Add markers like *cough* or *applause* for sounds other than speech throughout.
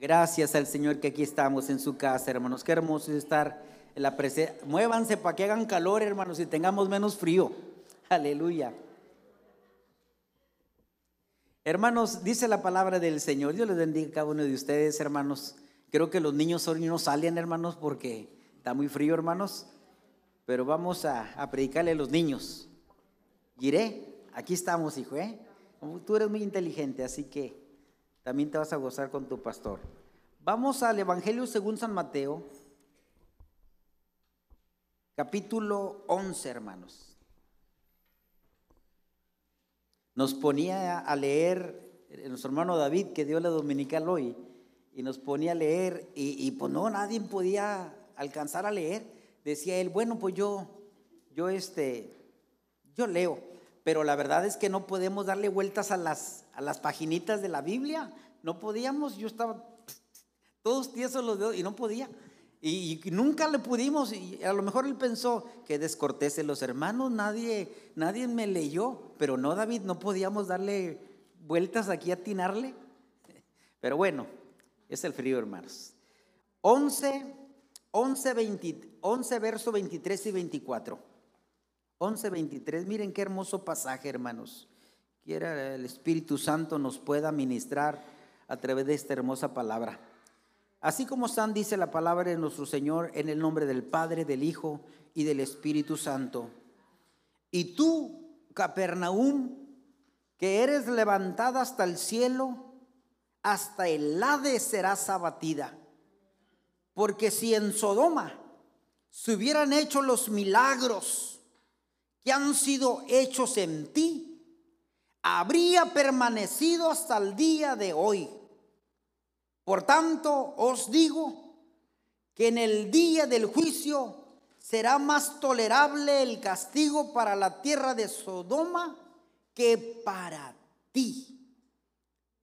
Gracias al Señor que aquí estamos en su casa, hermanos. Qué hermoso es estar en la presencia. Muévanse para que hagan calor, hermanos, y tengamos menos frío. Aleluya. Hermanos, dice la palabra del Señor. Dios les bendiga a cada uno de ustedes, hermanos. Creo que los niños hoy no salen, hermanos, porque está muy frío, hermanos. Pero vamos a, a predicarle a los niños. Iré, aquí estamos, hijo, ¿eh? Tú eres muy inteligente, así que también te vas a gozar con tu pastor. Vamos al Evangelio según San Mateo, capítulo 11, hermanos. Nos ponía a leer nuestro hermano David, que dio la dominical hoy, y nos ponía a leer, y, pues no, nadie podía alcanzar a leer. Decía él, bueno, pues yo, yo este, yo leo pero la verdad es que no podemos darle vueltas a las, a las paginitas de la Biblia. No podíamos, yo estaba todos tiesos los dedos y no podía. Y, nunca le pudimos, y a lo mejor él pensó que descortese los hermanos, nadie, nadie me leyó, pero no, David, no podíamos darle vueltas aquí a atinarle. Pero bueno, es el frío, hermanos. 11, 11, 20, 11 verso 23 y 24. 11.23, miren qué hermoso pasaje, hermanos. Quiera el Espíritu Santo nos pueda ministrar a través de esta hermosa palabra. Así como están, dice la palabra de nuestro Señor, en el nombre del Padre, del Hijo y del Espíritu Santo. Y tú, Capernaum, que eres levantada hasta el cielo, hasta el Hades serás abatida. Porque si en Sodoma se hubieran hecho los milagros, que han sido hechos en ti, habría permanecido hasta el día de hoy. Por tanto, os digo que en el día del juicio será más tolerable el castigo para la tierra de Sodoma que para ti.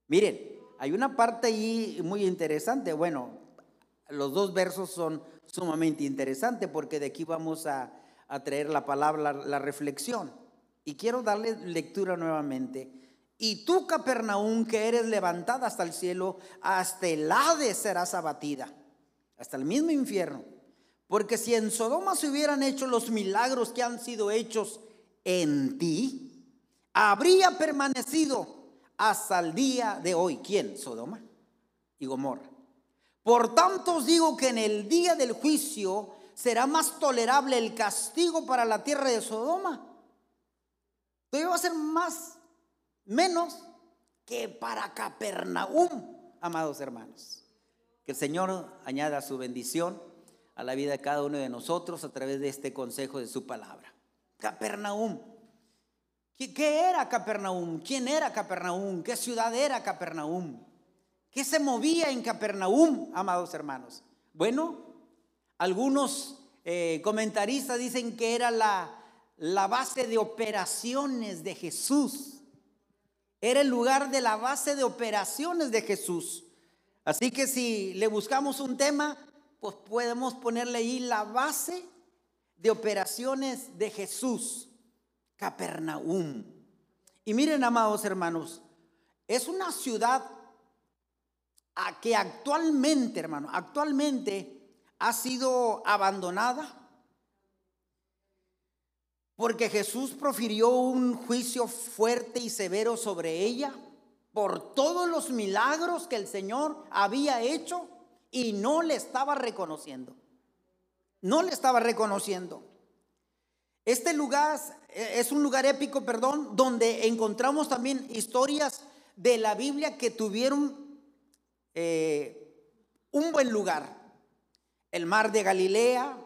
Miren, hay una parte ahí muy interesante. Bueno, los dos versos son sumamente interesantes porque de aquí vamos a, a traer la palabra, la, reflexión. Y quiero darle lectura nuevamente. Y tú, Capernaum, que eres levantada hasta el cielo, hasta el Hades serás abatida, hasta el mismo infierno. Porque si en Sodoma se hubieran hecho los milagros que han sido hechos en ti, habría permanecido hasta el día de hoy. ¿Quién? Sodoma y Gomorra. Por tanto os digo que en el día del juicio será más tolerable el castigo para la tierra de Sodoma. Todavía va a ser más, menos que para Capernaum, amados hermanos. Que el Señor añada su bendición a la vida de cada uno de nosotros a través de este consejo de su palabra. Capernaum. ¿Qué, era Capernaum? ¿Quién era Capernaum? ¿Qué ciudad era Capernaum? ¿Qué se movía en Capernaum, amados hermanos? Bueno, algunos eh, comentaristas dicen que era la, la base de operaciones de Jesús. Era el lugar de la base de operaciones de Jesús. Así que si le buscamos un tema, pues podemos ponerle ahí la base de operaciones de Jesús, Capernaum. Y miren, amados hermanos, es una ciudad a que actualmente, hermano, actualmente ha sido abandonada porque Jesús profirió un juicio fuerte y severo sobre ella por todos los milagros que el Señor había hecho y no le estaba reconociendo. No le estaba reconociendo. Este lugar es un lugar épico, perdón, donde encontramos también historias de la Biblia que tuvieron eh, un buen lugar el mar de Galilea,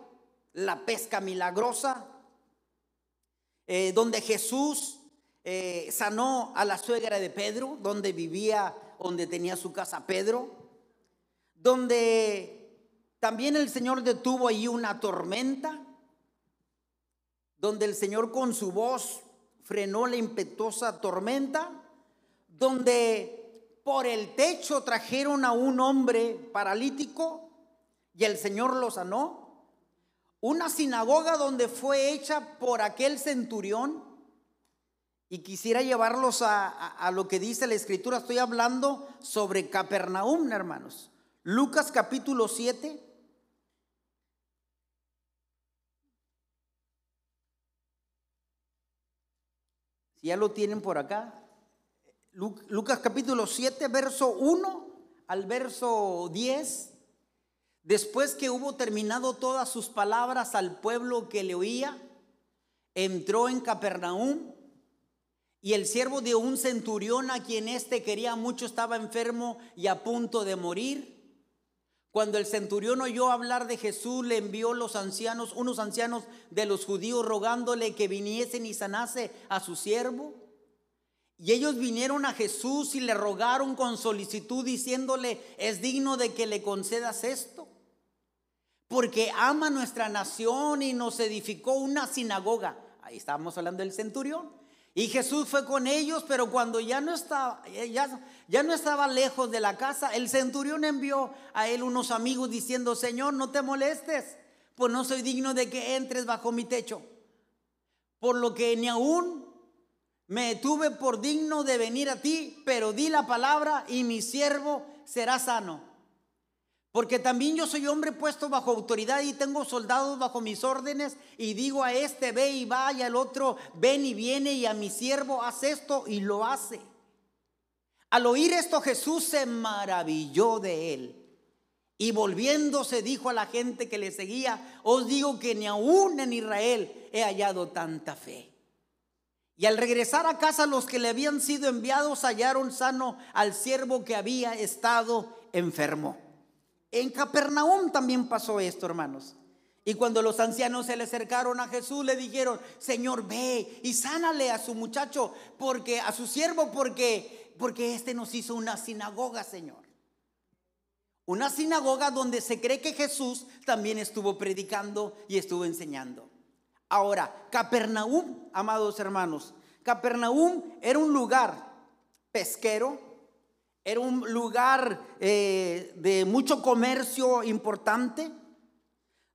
la pesca milagrosa, eh, donde Jesús eh, sanó a la suegra de Pedro, donde vivía, donde tenía su casa Pedro, donde también el Señor detuvo ahí una tormenta, donde el Señor con su voz frenó la impetuosa tormenta, donde por el techo trajeron a un hombre paralítico y el Señor lo sanó. Una sinagoga donde fue hecha por aquel centurión. Y quisiera llevarlos a, lo que dice la escritura. Estoy hablando sobre Capernaum, hermanos. Lucas capítulo 7. Si ya lo tienen por acá. Lucas capítulo 7, verso 1 al verso 10. Después que hubo terminado todas sus palabras al pueblo que le oía, entró en Capernaum y el siervo de un centurión a quien éste quería mucho estaba enfermo y a punto de morir. Cuando el centurión oyó hablar de Jesús, le envió los ancianos, unos ancianos de los judíos, rogándole que viniesen y sanase a su siervo. Y ellos vinieron a Jesús y le rogaron con solicitud, diciéndole, es digno de que le concedas esto porque ama nuestra nación y nos edificó una sinagoga. Ahí estábamos hablando del centurión. Y Jesús fue con ellos, pero cuando ya no estaba, ya, ya no estaba lejos de la casa, el centurión envió a él unos amigos diciendo, Señor, no te molestes, pues no soy digno de que entres bajo mi techo. Por lo que ni aún me tuve por digno de venir a ti, pero di la palabra y mi siervo será sano. Porque también yo soy hombre puesto bajo autoridad y tengo soldados bajo mis órdenes y digo a este ve y va y al otro ven y viene y a mi siervo haz esto y lo hace. Al oír esto Jesús se maravilló de él y volviéndose dijo a la gente que le seguía, os digo que ni aún en Israel he hallado tanta fe. Y al regresar a casa los que le habían sido enviados hallaron sano al siervo que había estado enfermo. En Capernaum también pasó esto, hermanos. Y cuando los ancianos se le acercaron a Jesús, le dijeron, Señor, ve y sánale a su muchacho, porque a su siervo, porque, porque este nos hizo una sinagoga, Señor. Una sinagoga donde se cree que Jesús también estuvo predicando y estuvo enseñando. Ahora, Capernaum, amados hermanos, Capernaum era un lugar pesquero, era un lugar eh, de mucho comercio importante,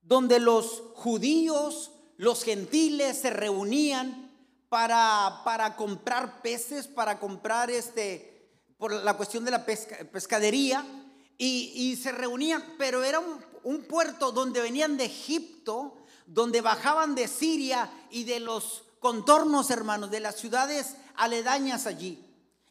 donde los judíos, los gentiles se reunían para, para comprar peces, para comprar este, por la cuestión de la pescadería, y, se reunían, pero era un puerto donde venían de Egipto, donde bajaban de Siria y de los contornos, hermanos, de las ciudades aledañas allí.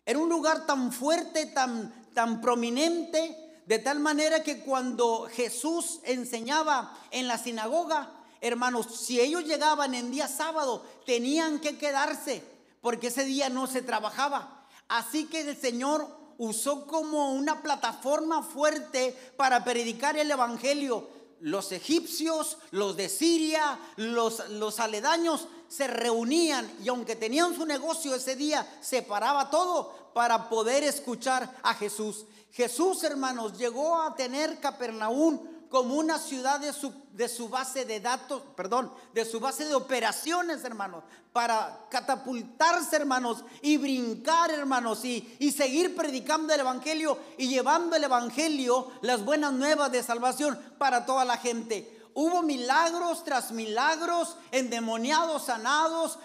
Era un lugar tan fuerte, tan, tan prominente, de tal manera que cuando Jesús enseñaba en la sinagoga, hermanos, si ellos llegaban en día sábado, tenían que quedarse, porque ese día no se trabajaba. Así que el Señor usó como una plataforma fuerte para predicar el Evangelio. Los egipcios, los de Siria, los, los aledaños se reunían y aunque tenían su negocio ese día, se paraba todo para poder escuchar a Jesús. Jesús, hermanos, llegó a tener Capernaum como una ciudad de su, de su base de datos, perdón, de su base de operaciones, hermanos, para catapultarse, hermanos, y brincar, hermanos, y, y seguir predicando el Evangelio y llevando el Evangelio, las buenas nuevas de salvación para toda la gente hubo milagros tras milagros, endemoniados sanados,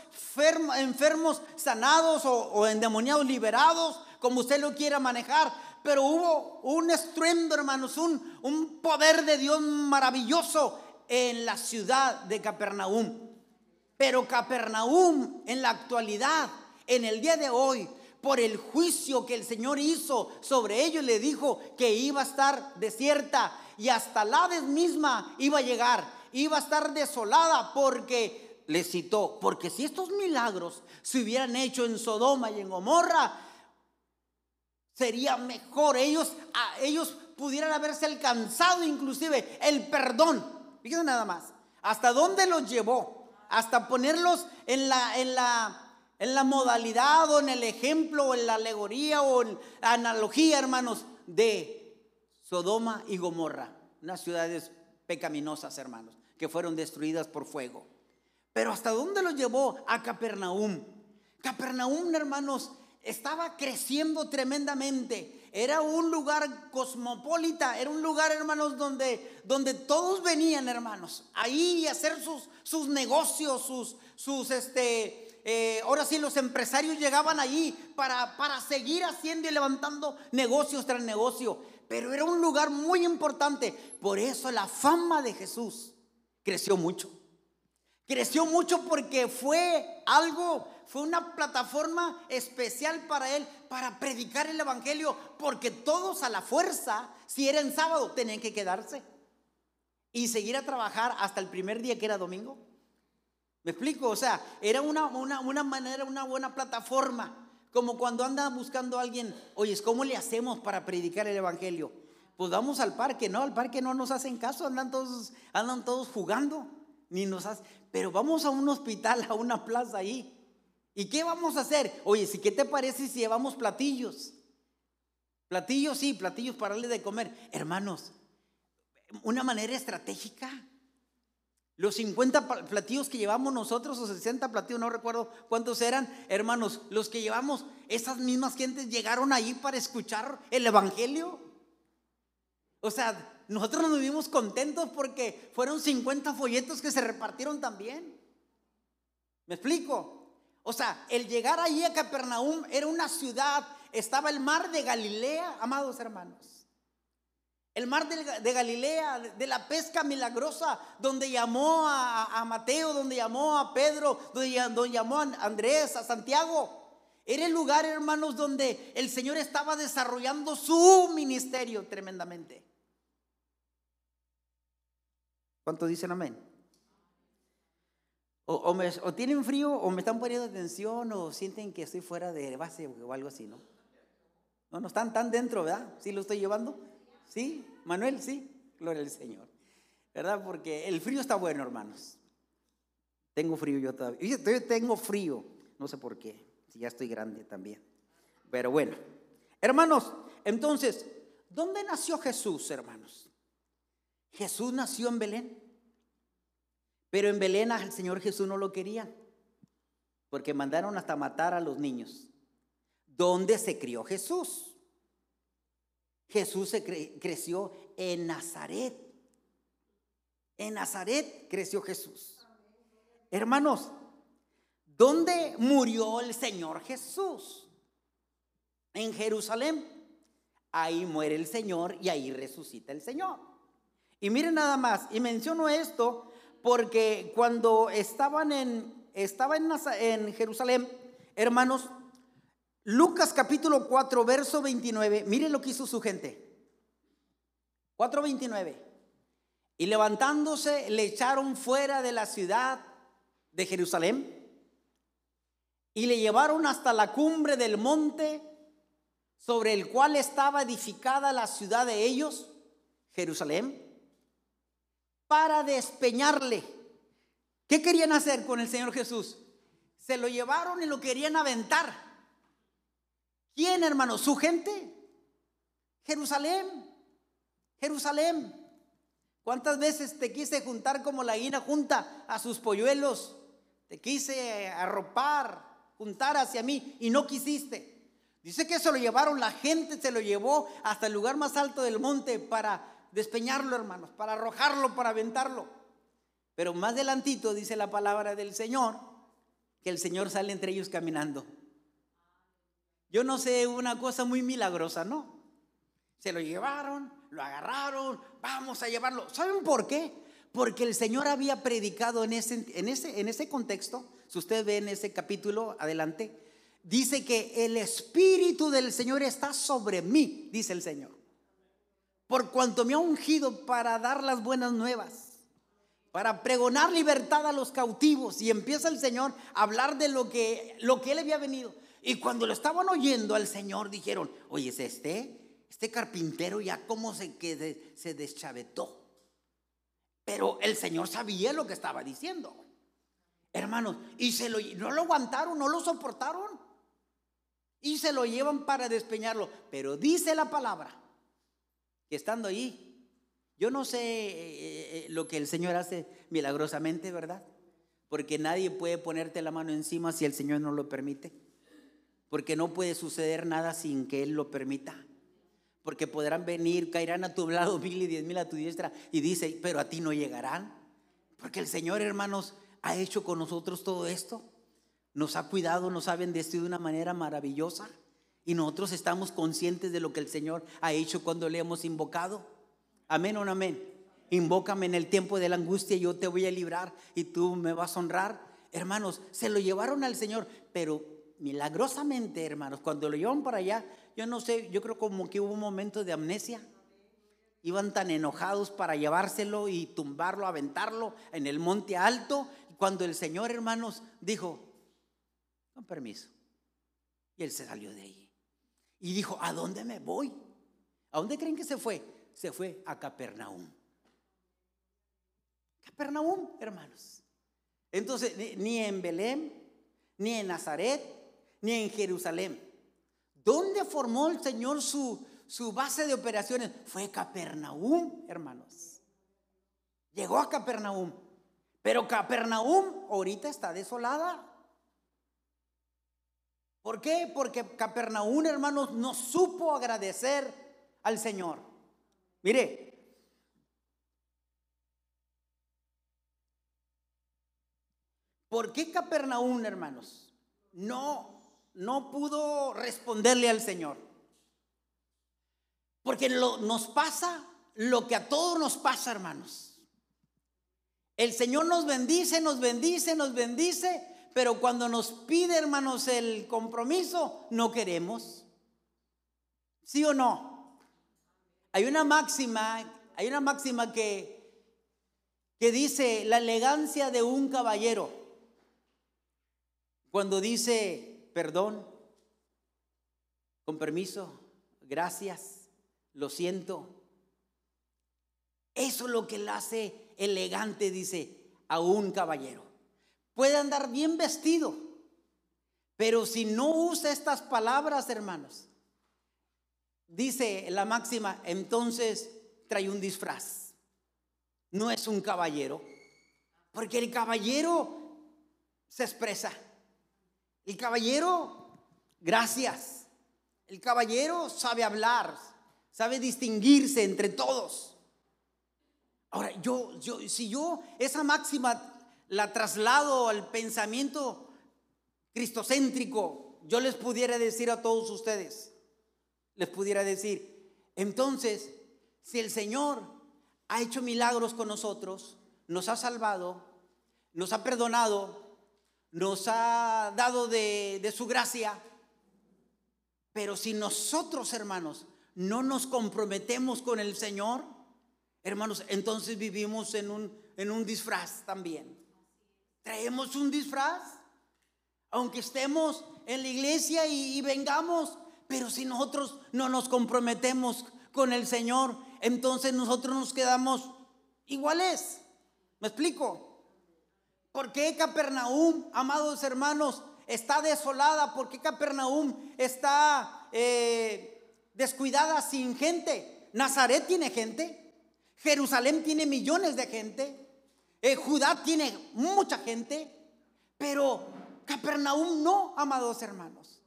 enfermos sanados o, endemoniados liberados, como usted lo quiera manejar. Pero hubo un estruendo, hermanos, un, un poder de Dios maravilloso en la ciudad de Capernaum. Pero Capernaum en la actualidad, en el día de hoy, por el juicio que el Señor hizo sobre ellos, le dijo que iba a estar desierta y hasta la vez misma iba a llegar, iba a estar desolada porque le citó, porque si estos milagros se hubieran hecho en Sodoma y en Gomorra, sería mejor, ellos, ellos pudieran haberse alcanzado inclusive el perdón. Fíjense nada más, hasta dónde los llevó, hasta ponerlos en la, en la en la modalidad o en el ejemplo o en la alegoría o en la analogía, hermanos, de Sodoma y Gomorra, unas ciudades pecaminosas, hermanos, que fueron destruidas por fuego. Pero ¿hasta dónde los llevó? A Capernaum. Capernaum, hermanos, estaba creciendo tremendamente. Era un lugar cosmopolita, era un lugar, hermanos, donde, donde todos venían, hermanos, ahí a hacer sus, sus negocios, sus, sus, este, eh, ahora sí, los empresarios llegaban allí para, para seguir haciendo y levantando negocios tras negocio. pero era un lugar muy importante. Por eso la fama de Jesús creció mucho. Creció mucho porque fue algo, fue una plataforma especial para él, para predicar el Evangelio, porque todos a la fuerza, si era en sábado, tenían que quedarse y seguir a trabajar hasta el primer día que era domingo. ¿Me explico? O sea, era una, una, manera, una buena plataforma. Como cuando anda buscando a alguien, oye, ¿cómo le hacemos para predicar el Evangelio? Pues vamos al parque, no, al parque no nos hacen caso, andan todos, andan todos jugando, ni nos hacen, pero vamos a un hospital, a una plaza ahí. ¿Y qué vamos a hacer? Oye, ¿si qué te parece si llevamos platillos? Platillos, sí, platillos para darle de comer. Hermanos, una manera estratégica. Los 50 platillos que llevamos nosotros, o 60 platillos, no recuerdo cuántos eran, hermanos, los que llevamos, esas mismas gentes llegaron ahí para escuchar el Evangelio. O sea, nosotros nos vivimos contentos porque fueron 50 folletos que se repartieron también. ¿Me explico? O sea, el llegar allí a Capernaum era una ciudad, estaba el mar de Galilea, amados hermanos. El mar de, Galilea, de la pesca milagrosa, donde llamó a, Mateo, donde llamó a Pedro, donde, donde llamó a Andrés, a Santiago. Era el lugar, hermanos, donde el Señor estaba desarrollando su ministerio tremendamente. ¿Cuántos dicen amén? O, tienen frío, o me están poniendo atención, o sienten que estoy fuera de base o algo así, ¿no? No, no están tan dentro, ¿verdad? ¿Sí lo estoy llevando? ¿Sí? Manuel, sí. Gloria al Señor. ¿Verdad? Porque el frío está bueno, hermanos. Tengo frío yo todavía. Yo tengo frío. No sé por qué. Si ya estoy grande también. Pero bueno. Hermanos, entonces, ¿dónde nació Jesús, hermanos? Jesús nació en Belén. Pero en Belén al Señor Jesús no lo quería. Porque mandaron hasta matar a los niños. ¿Dónde se crió Jesús? Jesús se creció en Nazaret. En Nazaret creció Jesús. Hermanos, ¿dónde murió el Señor Jesús? En Jerusalén. Ahí muere el Señor y ahí resucita el Señor. Y miren nada más, y menciono esto porque cuando estaban en, estaba en, en Jerusalén, hermanos, Lucas capítulo 4, verso 29, miren lo que hizo su gente. 4.29. Y levantándose le echaron fuera de la ciudad de Jerusalén y le llevaron hasta la cumbre del monte sobre el cual estaba edificada la ciudad de ellos, Jerusalén para despeñarle. ¿Qué querían hacer con el Señor Jesús? Se lo llevaron y lo querían aventar. ¿Quién, hermano? ¿Su gente? Jerusalén. Jerusalén. ¿Cuántas veces te quise juntar como la guina junta a sus polluelos? Te quise arropar, juntar hacia mí y no quisiste. Dice que se lo llevaron, la gente se lo llevó hasta el lugar más alto del monte para despeñarlo, hermanos, para arrojarlo, para aventarlo. Pero más adelantito dice la palabra del Señor, que el Señor sale entre ellos caminando. Yo no sé, una cosa muy milagrosa, ¿no? Se lo llevaron, lo agarraron, vamos a llevarlo. ¿Saben por qué? Porque el Señor había predicado en ese, en ese, en ese contexto, si usted ve en ese capítulo adelante, dice que el Espíritu del Señor está sobre mí, dice el Señor por cuanto me ha ungido para dar las buenas nuevas, para pregonar libertad a los cautivos. Y empieza el Señor a hablar de lo que, lo que él había venido. Y cuando lo estaban oyendo al Señor, dijeron, oye, ¿es este? Este carpintero ya como se, que se deschavetó. Pero el Señor sabía lo que estaba diciendo. Hermanos, y se lo, no lo aguantaron, no lo soportaron. Y se lo llevan para despeñarlo. Pero dice la palabra que estando ahí, yo no sé eh, eh, eh, lo que el Señor hace milagrosamente, ¿verdad? Porque nadie puede ponerte la mano encima si el Señor no lo permite. Porque no puede suceder nada sin que Él lo permita. Porque podrán venir, caerán a tu lado *laughs* mil y diez mil a tu diestra y dice, pero a ti no llegarán. Porque el Señor, hermanos, ha hecho con nosotros todo esto. Nos ha cuidado, nos ha bendecido de una manera maravillosa. Y nosotros estamos conscientes de lo que el Señor ha hecho cuando le hemos invocado. Amén o no amén. Invócame en el tiempo de la angustia, yo te voy a librar y tú me vas a honrar. Hermanos, se lo llevaron al Señor, pero milagrosamente, hermanos, cuando lo llevan para allá, yo no sé, yo creo como que hubo un momento de amnesia. Iban tan enojados para llevárselo y tumbarlo, aventarlo en el monte alto. Cuando el Señor, hermanos, dijo, con permiso. Y él se salió de ahí. Y dijo, ¿a dónde me voy? ¿A dónde creen que se fue? Se fue a Capernaum. Capernaum, hermanos. Entonces, ni en Belén, ni en Nazaret, ni en Jerusalén. ¿Dónde formó el Señor su, su base de operaciones? Fue Capernaum, hermanos. Llegó a Capernaum. Pero Capernaum ahorita está desolada. ¿Por qué? Porque Capernaum, hermanos, no supo agradecer al Señor. Mire, ¿por qué Capernaum, hermanos, no, no pudo responderle al Señor? Porque nos pasa lo que a todos nos pasa, hermanos. El Señor nos bendice, nos bendice, nos bendice, pero cuando nos pide, hermanos, el compromiso, no queremos. ¿Sí o no? Hay una máxima, hay una máxima que, que dice la elegancia de un caballero. Cuando dice perdón, con permiso, gracias, lo siento. Eso es lo que le hace elegante, dice, a un caballero puede andar bien vestido, pero si no usa estas palabras, hermanos, dice la máxima, entonces trae un disfraz. No es un caballero, porque el caballero se expresa. El caballero, gracias. El caballero sabe hablar, sabe distinguirse entre todos. Ahora, yo, yo, si yo esa máxima la traslado al pensamiento cristocéntrico, yo les pudiera decir a todos ustedes, les pudiera decir, entonces, si el Señor ha hecho milagros con nosotros, nos ha salvado, nos ha perdonado, nos ha dado de, de su gracia, pero si nosotros, hermanos, no nos comprometemos con el Señor, hermanos, entonces vivimos en un, en un disfraz también. Traemos un disfraz, aunque estemos en la iglesia y, vengamos, pero si nosotros no nos comprometemos con el Señor, entonces nosotros nos quedamos iguales. ¿Me explico? ¿Por qué Capernaum, amados hermanos, está desolada? ¿Por qué Capernaum está eh, descuidada sin gente? Nazaret tiene gente. Jerusalén tiene millones de gente. Eh, Judá tiene mucha gente, pero Capernaum no, amados hermanos.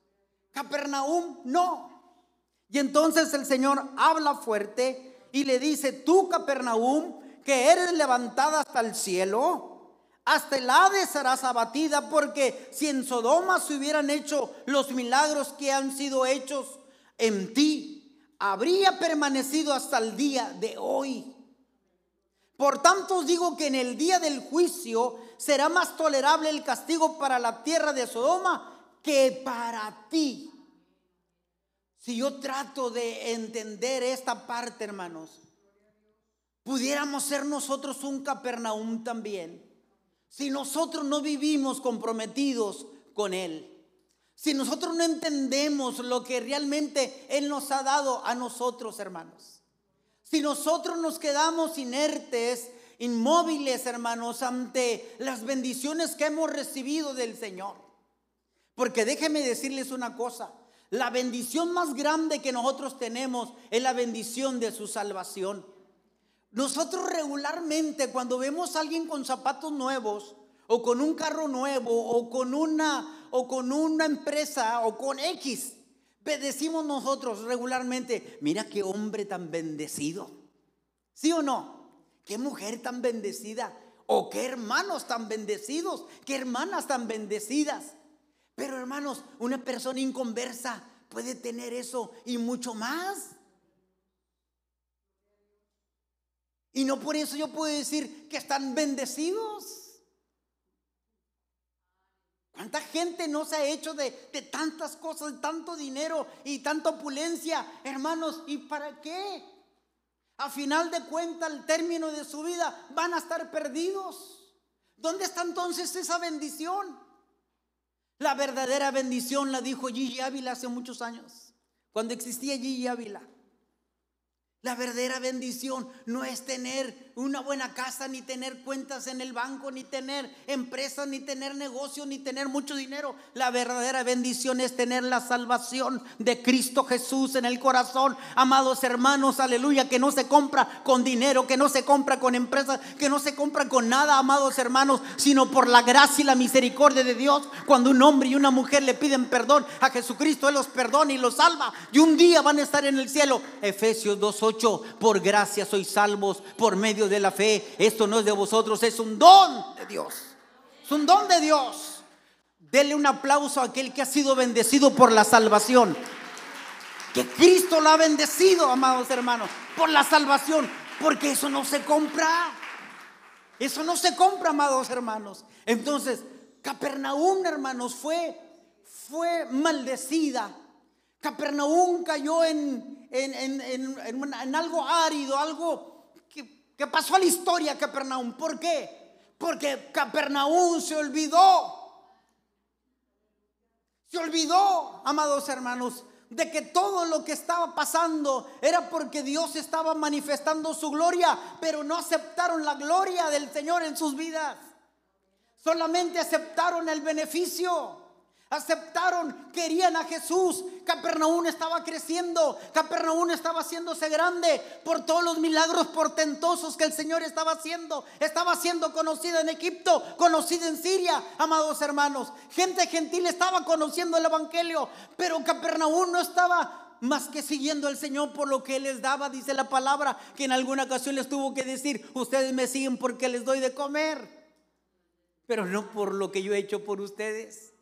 Capernaum no. Y entonces el Señor habla fuerte y le dice, tú Capernaum, que eres levantada hasta el cielo, hasta el Hades serás abatida, porque si en Sodoma se hubieran hecho los milagros que han sido hechos en ti, habría permanecido hasta el día de hoy. Por tanto os digo que en el día del juicio será más tolerable el castigo para la tierra de Sodoma que para ti. Si yo trato de entender esta parte, hermanos, pudiéramos ser nosotros un Capernaum también. Si nosotros no vivimos comprometidos con Él. Si nosotros no entendemos lo que realmente Él nos ha dado a nosotros, hermanos. Si nosotros nos quedamos inertes, inmóviles, hermanos, ante las bendiciones que hemos recibido del Señor. Porque déjenme decirles una cosa, la bendición más grande que nosotros tenemos es la bendición de su salvación. Nosotros regularmente cuando vemos a alguien con zapatos nuevos o con un carro nuevo o con una o con una empresa o con X, Decimos nosotros regularmente, mira qué hombre tan bendecido. ¿Sí o no? Qué mujer tan bendecida. O qué hermanos tan bendecidos. Qué hermanas tan bendecidas. Pero hermanos, una persona inconversa puede tener eso y mucho más. Y no por eso yo puedo decir que están bendecidos. ¿Cuánta gente no se ha hecho de, tantas cosas, de tanto dinero y tanta opulencia? Hermanos, ¿y para qué? A final de cuentas, al término de su vida, van a estar perdidos. ¿Dónde está entonces esa bendición? La verdadera bendición la dijo Gigi Ávila hace muchos años, cuando existía Gigi Ávila. La verdadera bendición no es tener una buena casa, ni tener cuentas en el banco, ni tener empresas, ni tener negocio, ni tener mucho dinero. La verdadera bendición es tener la salvación de Cristo Jesús en el corazón. Amados hermanos, aleluya, que no se compra con dinero, que no se compra con empresas, que no se compra con nada, amados hermanos, sino por la gracia y la misericordia de Dios. Cuando un hombre y una mujer le piden perdón a Jesucristo, Él los perdona y los salva. Y un día van a estar en el cielo. Efesios 2.8 por gracia sois salvos por medio de la fe. Esto no es de vosotros, es un don de Dios. Es un don de Dios. Dele un aplauso a aquel que ha sido bendecido por la salvación. Que Cristo lo ha bendecido, amados hermanos, por la salvación. Porque eso no se compra. Eso no se compra, amados hermanos. Entonces, Capernaum, hermanos, fue, fue maldecida. Capernaum cayó en, en, algo árido, algo que, pasó a la historia Capernaum. ¿Por qué? Porque Capernaum se olvidó. Se olvidó, amados hermanos, de que todo lo que estaba pasando era porque Dios estaba manifestando su gloria, pero no aceptaron la gloria del Señor en sus vidas. Solamente aceptaron el beneficio aceptaron, querían a Jesús. Capernaum estaba creciendo, Capernaum estaba haciéndose grande por todos los milagros portentosos que el Señor estaba haciendo. Estaba siendo conocida en Egipto, conocida en Siria, amados hermanos. Gente gentil estaba conociendo el Evangelio, pero Capernaum no estaba más que siguiendo al Señor por lo que les daba, dice la palabra, que en alguna ocasión les tuvo que decir, ustedes me siguen porque les doy de comer, pero no por lo que yo he hecho por ustedes.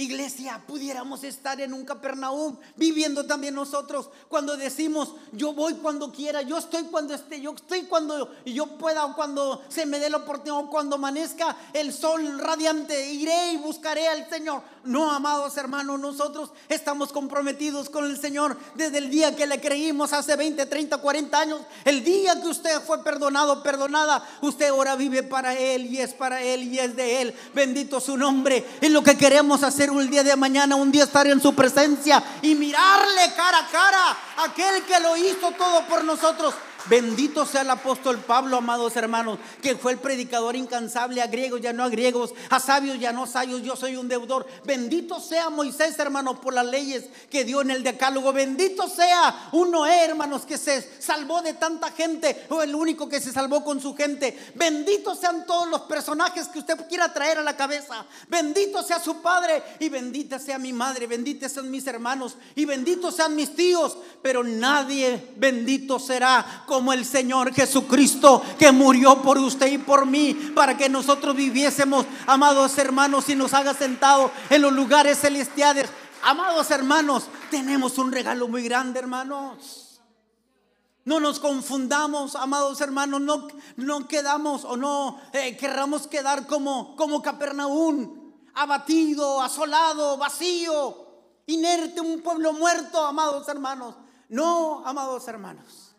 Iglesia, pudiéramos estar en un Capernaum viviendo también nosotros cuando decimos, yo voy cuando quiera, yo estoy cuando esté, yo estoy cuando yo pueda, cuando se me dé la oportunidad, cuando amanezca el sol radiante, iré y buscaré al Señor. No, amados hermanos, nosotros estamos comprometidos con el Señor desde el día que le creímos hace 20, 30, 40 años. El día que usted fue perdonado, perdonada, usted ahora vive para Él y es para Él y es de Él. Bendito su nombre. Es lo que queremos hacer un día de mañana, un día estar en su presencia y mirarle cara a cara aquel que lo hizo todo por nosotros. Bendito sea el apóstol Pablo, amados hermanos, que fue el predicador incansable a griegos, ya no a griegos, a sabios, ya no sabios, yo soy un deudor. Bendito sea Moisés, hermanos, por las leyes que dio en el decálogo. Bendito sea un Noé, hermanos, que se salvó de tanta gente, o el único que se salvó con su gente. Bendito sean todos los personajes que usted quiera traer a la cabeza. Bendito sea su padre y bendita sea mi madre, benditos sean mis hermanos y benditos sean mis tíos, pero nadie bendito será como el Señor Jesucristo que murió por usted y por mí para que nosotros viviésemos, amados hermanos, y nos haga sentado en los lugares celestiales. Amados hermanos, tenemos un regalo muy grande, hermanos. No nos confundamos, amados hermanos, no, no quedamos o no eh, querramos quedar como, como Capernaum, abatido, asolado, vacío, inerte, un pueblo muerto, amados hermanos. No, amados hermanos.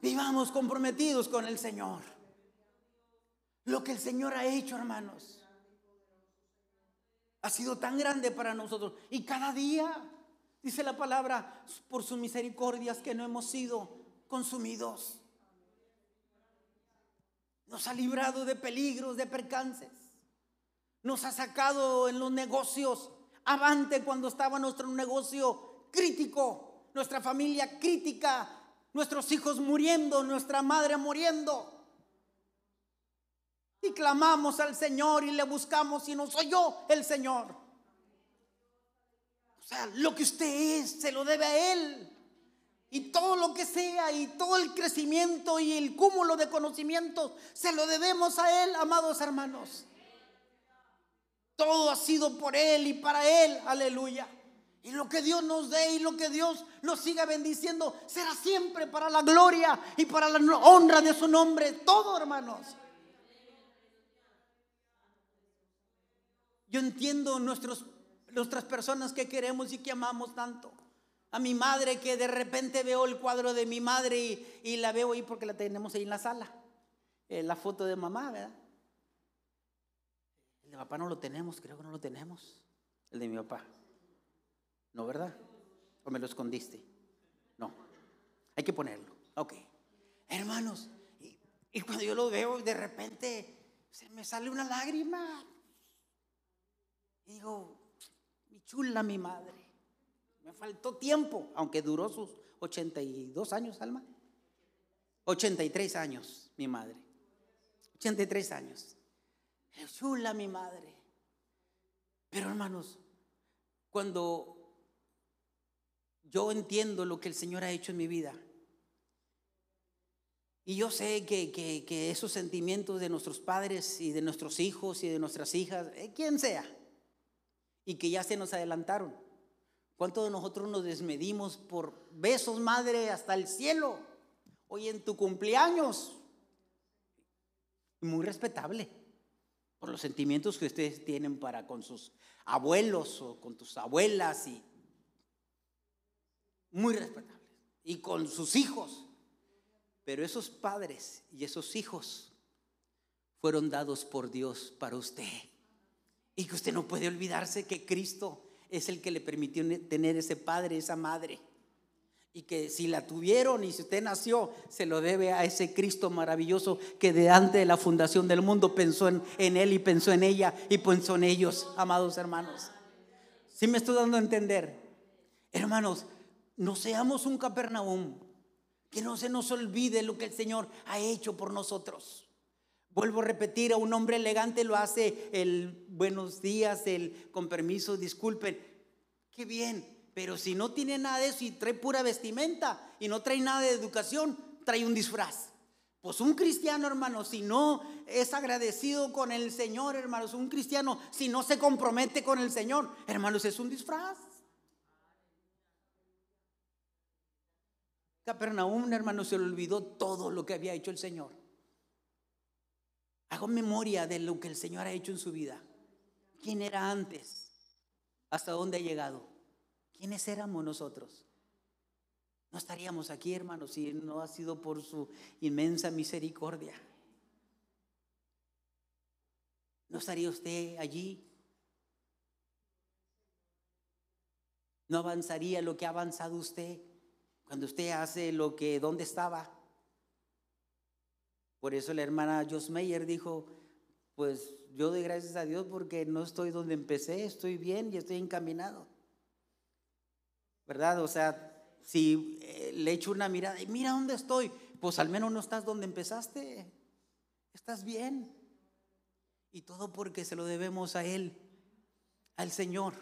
Vivamos comprometidos con el Señor. Lo que el Señor ha hecho, hermanos, ha sido tan grande para nosotros. Y cada día, dice la palabra, por sus misericordias que no hemos sido consumidos. Nos ha librado de peligros, de percances. Nos ha sacado en los negocios avante cuando estaba nuestro negocio crítico, nuestra familia crítica, nuestros hijos muriendo, nuestra madre muriendo. Y clamamos al Señor y le buscamos y nos oyó el Señor. O sea, lo que usted es se lo debe a Él. Y todo lo que sea y todo el crecimiento y el cúmulo de conocimientos se lo debemos a Él, amados hermanos. Todo ha sido por Él y para Él, aleluya. Y lo que Dios nos dé y lo que Dios nos siga bendiciendo será siempre para la gloria y para la honra de su nombre. Todo, hermanos. Yo entiendo nuestros, nuestras personas que queremos y que amamos tanto. A mi madre que de repente veo el cuadro de mi madre y, la veo ahí porque la tenemos ahí en la sala. Eh, la foto de mamá, ¿verdad? El de papá no lo tenemos, creo que no lo tenemos. El de mi papá. ¿No, verdad? ¿O me lo escondiste? No. Hay que ponerlo. Ok. Hermanos, y, cuando yo lo veo, de repente se me sale una lágrima. Y digo, mi chula, mi madre. Me faltó tiempo, aunque duró sus 82 años, Alma. 83 años, mi madre. 83 años. Chula, mi madre. Pero hermanos, cuando yo entiendo lo que el Señor ha hecho en mi vida. Y yo sé que, esos sentimientos de nuestros padres y de nuestros hijos y de nuestras hijas, eh, quien sea, y que ya se nos adelantaron. ¿Cuántos de nosotros nos desmedimos por besos, madre, hasta el cielo? Hoy en tu cumpleaños. Muy respetable por los sentimientos que ustedes tienen para con sus abuelos o con tus abuelas y muy respetables, y con sus hijos. Pero esos padres y esos hijos fueron dados por Dios para usted. Y que usted no puede olvidarse que Cristo es el que le permitió tener ese padre, esa madre. Y que si la tuvieron y si usted nació, se lo debe a ese Cristo maravilloso que de antes de la fundación del mundo pensó en, en él y pensó en ella y pensó en ellos, amados hermanos. Si me estoy dando a entender? Hermanos, no seamos un Capernaum, que no se nos olvide lo que el Señor ha hecho por nosotros. Vuelvo a repetir, a un hombre elegante lo hace el buenos días, el con permiso, disculpen. Qué bien, pero si no tiene nada de eso y trae pura vestimenta y no trae nada de educación, trae un disfraz. Pues un cristiano, hermano, si no es agradecido con el Señor, hermanos, un cristiano, si no se compromete con el Señor, hermanos, es un disfraz. Capernaum, hermano, se le olvidó todo lo que había hecho el Señor. Hago memoria de lo que el Señor ha hecho en su vida. ¿Quién era antes? ¿Hasta dónde ha llegado? ¿Quiénes éramos nosotros? No estaríamos aquí, hermano, si no ha sido por su inmensa misericordia. ¿No estaría usted allí? ¿No avanzaría lo que ha avanzado usted? Cuando usted hace lo que, ¿dónde estaba? Por eso la hermana Jos Meyer dijo, pues yo doy gracias a Dios porque no estoy donde empecé, estoy bien y estoy encaminado. ¿Verdad? O sea, si eh, le echo una mirada y mira dónde estoy, pues al menos no estás donde empezaste. Estás bien. Y todo porque se lo debemos a Él, al Señor.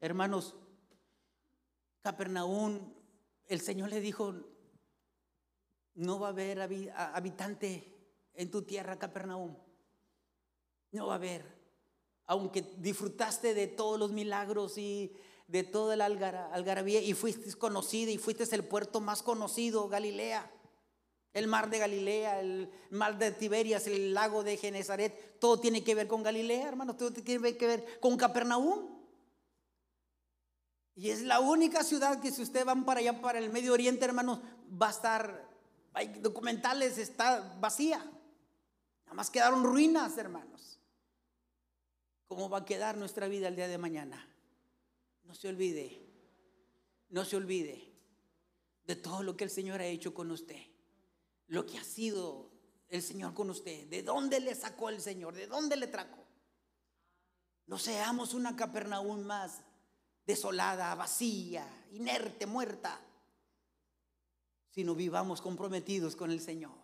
Hermanos, Capernaum el Señor le dijo, no va a haber habitante en tu tierra, Capernaum. No va a haber. Aunque disfrutaste de todos los milagros y de toda la algarabía y fuiste conocida y fuiste el puerto más conocido, Galilea. El mar de Galilea, el mar de Tiberias, el lago de Genezaret, todo tiene que ver con Galilea, hermano, todo tiene que ver con Capernaum. Y es la única ciudad que si ustedes van para allá, para el Medio Oriente, hermanos, va a estar, hay documentales, está vacía. Nada más quedaron ruinas, hermanos. ¿Cómo va a quedar nuestra vida el día de mañana? No se olvide, no se olvide de todo lo que el Señor ha hecho con usted. Lo que ha sido el Señor con usted. ¿De dónde le sacó el Señor? ¿De dónde le trajo? No seamos una Capernaum más desolada, vacía, inerte, muerta, sino vivamos comprometidos con el Señor.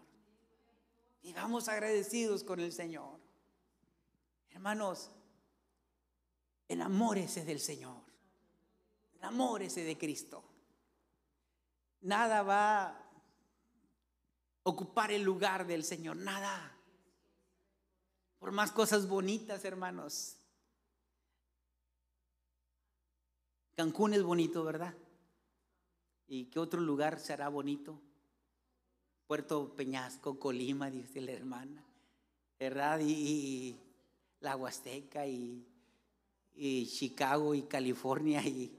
Vivamos agradecidos con el Señor. Hermanos, enamórese del Señor. Enamórese de Cristo. Nada va a ocupar el lugar del Señor, nada. Por más cosas bonitas, hermanos, Cancún es bonito, ¿verdad? ¿Y qué otro lugar será bonito? Puerto Peñasco, Colima, dice la hermana, ¿verdad? Y, la Huasteca y, Chicago y California y,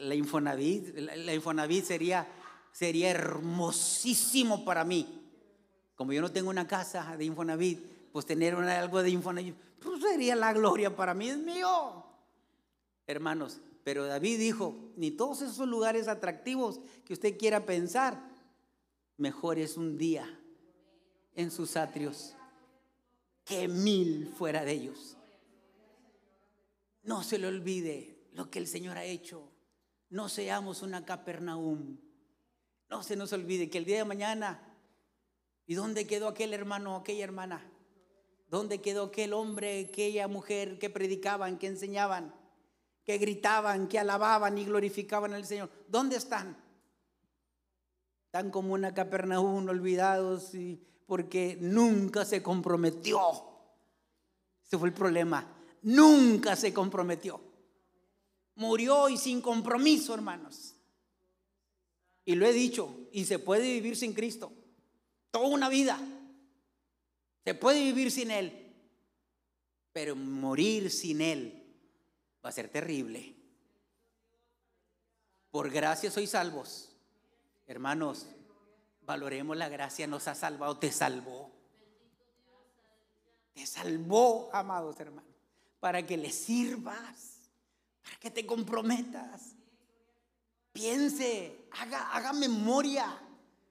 la Infonavit. La, Infonavit sería, sería hermosísimo para mí. Como yo no tengo una casa de Infonavit, pues tener algo de Infonavit, pues sería la gloria para mí, es mío. Hermanos, pero David dijo, ni todos esos lugares atractivos que usted quiera pensar, mejor es un día en sus atrios que mil fuera de ellos. No se le olvide lo que el Señor ha hecho. No seamos una Capernaum. No se nos olvide que el día de mañana, ¿y dónde quedó aquel hermano, aquella hermana? ¿Dónde quedó aquel hombre, aquella mujer que predicaban, que enseñaban? Que gritaban, que alababan y glorificaban al Señor. ¿Dónde están? Están como una Capernaum olvidados y porque nunca se comprometió. Ese fue el problema. Nunca se comprometió. Murió y sin compromiso, hermanos. Y lo he dicho, y se puede vivir sin Cristo. Toda una vida. Se puede vivir sin Él. Pero morir sin Él va a ser terrible. Por gracia sois salvos. Hermanos, valoremos la gracia, nos ha salvado, te salvó. Te salvó, amados hermanos, para que le sirvas, para que te comprometas. Piense, haga, haga memoria,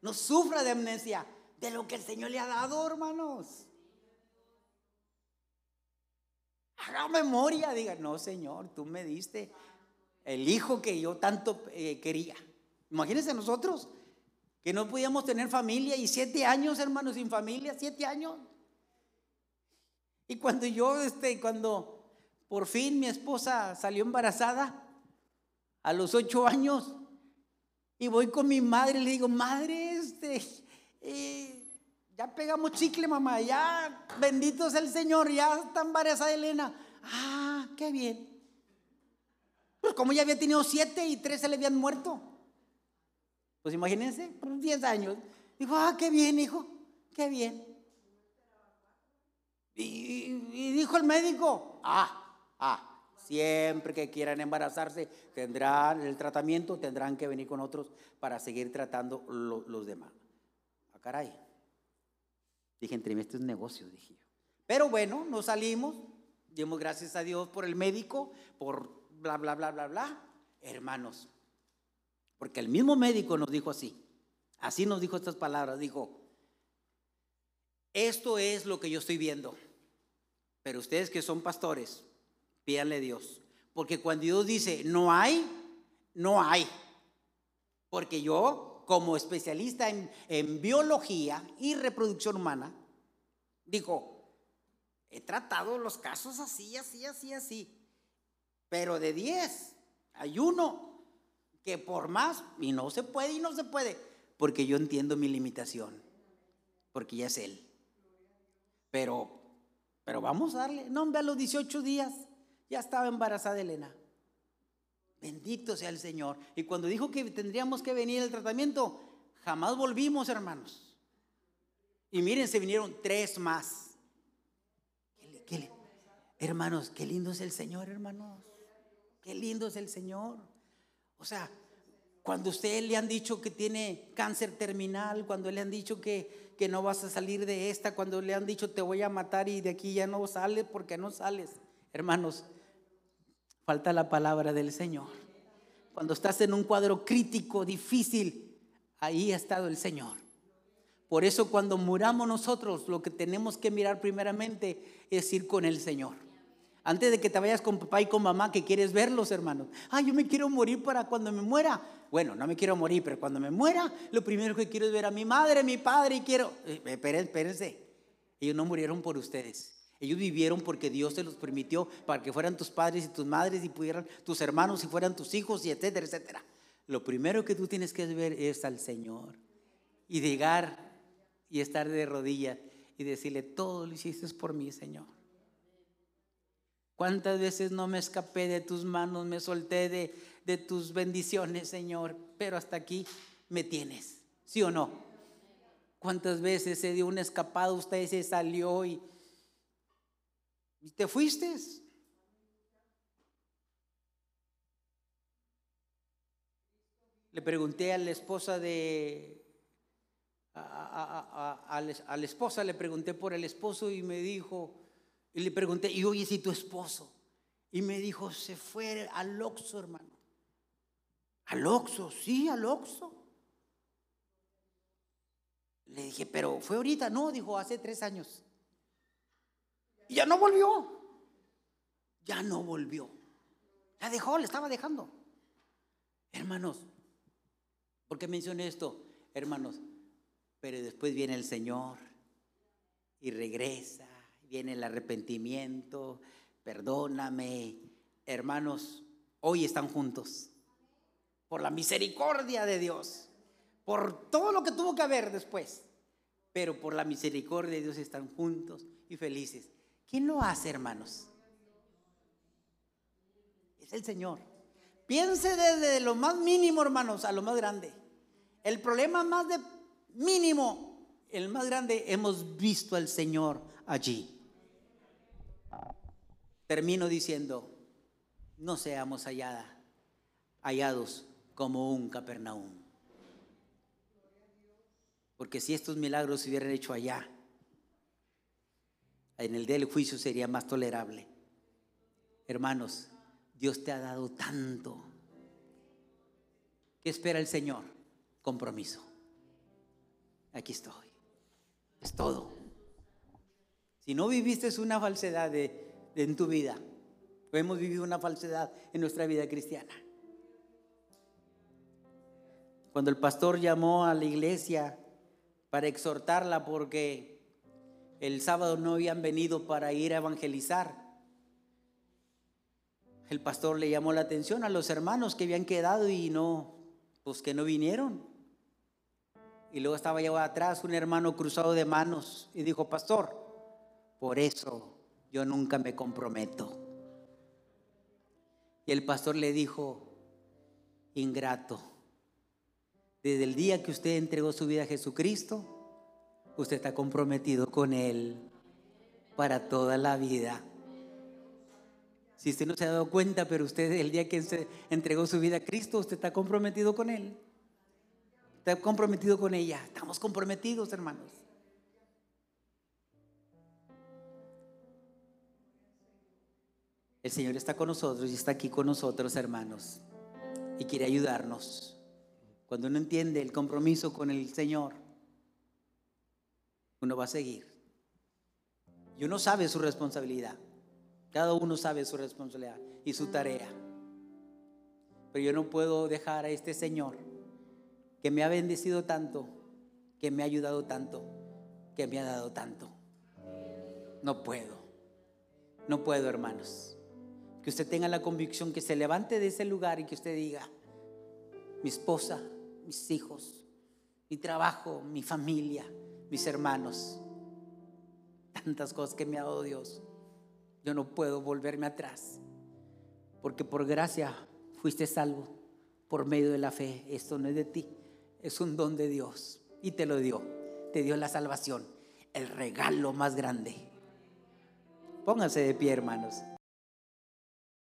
no sufra de amnesia de lo que el Señor le ha dado, hermanos. Haga memoria, diga, no Señor, tú me diste el hijo que yo tanto eh, quería. Imagínense nosotros que no podíamos tener familia y siete años, hermanos, sin familia, siete años. Y cuando yo, este, cuando por fin mi esposa salió embarazada, a los ocho años, y voy con mi madre y le digo, madre, este, eh, ya pegamos chicle, mamá, ya bendito sea el Señor, ya está embarazada Elena. Ah, qué bien. Pues como ya había tenido siete y tres se le habían muerto. Pues imagínense, por diez años. Dijo, ah, qué bien, hijo, qué bien. Y, dijo el médico, ah, ah, siempre que quieran embarazarse, tendrán el tratamiento, tendrán que venir con otros para seguir tratando los demás. Ah, caray. Dije, entre estos negocios, dije yo. Pero bueno, nos salimos, dimos gracias a Dios por el médico, por bla, bla, bla, bla, bla. Hermanos, porque el mismo médico nos dijo así, así nos dijo estas palabras, dijo, esto es lo que yo estoy viendo, pero ustedes que son pastores, pídanle a Dios, porque cuando Dios dice, no hay, no hay, porque yo como especialista en, biología y reproducción humana, dijo, he tratado los casos así, así, así, así, pero de 10 hay uno que por más, y no se puede y no se puede, porque yo entiendo mi limitación, porque ya es él. Pero, pero vamos a darle, no, hombre, a los 18 días ya estaba embarazada Elena. Bendito sea el Señor. Y cuando dijo que tendríamos que venir al tratamiento, jamás volvimos, hermanos. Y miren, se vinieron tres más. hermanos, qué lindo es el Señor, hermanos. Qué lindo es el Señor. O sea, cuando usted le han dicho que tiene cáncer terminal, cuando le han dicho que, que no vas a salir de esta, cuando le han dicho te voy a matar y de aquí ya no sales porque no sales. Hermanos, Falta la palabra del Señor. Cuando estás en un cuadro crítico, difícil, ahí ha estado el Señor. Por eso cuando muramos nosotros, lo que tenemos que mirar primeramente es ir con el Señor. Antes de que te vayas con papá y con mamá, que quieres verlos, hermanos. Ah, yo me quiero morir para cuando me muera. Bueno, no me quiero morir, pero cuando me muera, lo primero que quiero es ver a mi madre, mi padre y quiero... Eh, espérense, espérense. Ellos no murieron por ustedes. Ellos vivieron porque Dios se los permitió para que fueran tus padres y tus madres y pudieran tus hermanos y fueran tus hijos y etcétera, etcétera. Lo primero que tú tienes que ver es al Señor y llegar y estar de rodillas y decirle, todo lo hiciste por mí, Señor. ¿Cuántas veces no me escapé de tus manos, me solté de, de tus bendiciones, Señor? Pero hasta aquí me tienes, ¿sí o no? ¿Cuántas veces se dio un escapado, usted se salió y, y te fuiste? Le pregunté a la esposa de, a, la esposa le pregunté por el esposo y me dijo, y le pregunté, y oye, si tu esposo, y me dijo, se fue al Oxo, hermano. Al Oxo, sí, al Oxo. Le dije, pero fue ahorita, no, dijo, hace tres años. Y ya no volvió. Ya no volvió. La dejó, le estaba dejando. Hermanos, ¿por qué mencioné esto? Hermanos, pero después viene el Señor y regresa, viene el arrepentimiento, perdóname. Hermanos, hoy están juntos. Por la misericordia de Dios. Por todo lo que tuvo que haber después. Pero por la misericordia de Dios están juntos y felices. ¿Quién lo hace, hermanos? Es el Señor. Piense desde lo más mínimo, hermanos, a lo más grande. El problema más de mínimo, el más grande, hemos visto al Señor allí. Termino diciendo, no seamos hallada, hallados como un Capernaum. Porque si estos milagros se hubieran hecho allá, en el día del juicio sería más tolerable. Hermanos, Dios te ha dado tanto. ¿Qué espera el Señor? Compromiso aquí estoy. Es todo. Si no viviste una falsedad de, en tu vida, hemos vivido una falsedad en nuestra vida cristiana. Cuando el pastor llamó a la iglesia para exhortarla porque el sábado no habían venido para ir a evangelizar, el pastor le llamó la atención a los hermanos que habían quedado y no, pues que no vinieron. Y luego estaba yo atrás un hermano cruzado de manos y dijo, pastor, por eso yo nunca me comprometo. Y el pastor le dijo, ingrato, desde el día que usted entregó su vida a Jesucristo, usted está comprometido con Él para toda la vida. Si usted no se ha dado cuenta, pero usted el día que entregó su vida a Cristo, usted está comprometido con Él. Está comprometido con ella. Estamos comprometidos, hermanos. El Señor está con nosotros y está aquí con nosotros, hermanos. Y quiere ayudarnos. Cuando uno entiende el compromiso con el Señor, uno va a seguir. Y uno sabe su responsabilidad. Cada uno sabe su responsabilidad y su tarea. Pero yo no puedo dejar a este Señor que me ha bendecido tanto, que me ha ayudado tanto, que me ha dado tanto. No puedo, no puedo, hermanos. Que usted tenga la convicción que se levante de ese lugar y que usted diga, mi esposa, mis hijos, mi trabajo, mi familia, mis hermanos, tantas cosas que me ha dado Dios. Yo no puedo volverme atrás, porque por gracia fuiste salvo por medio de la fe. Esto no es de ti, es un don de Dios y te lo dio. Te dio la salvación, el regalo más grande. Pónganse de pie, hermanos.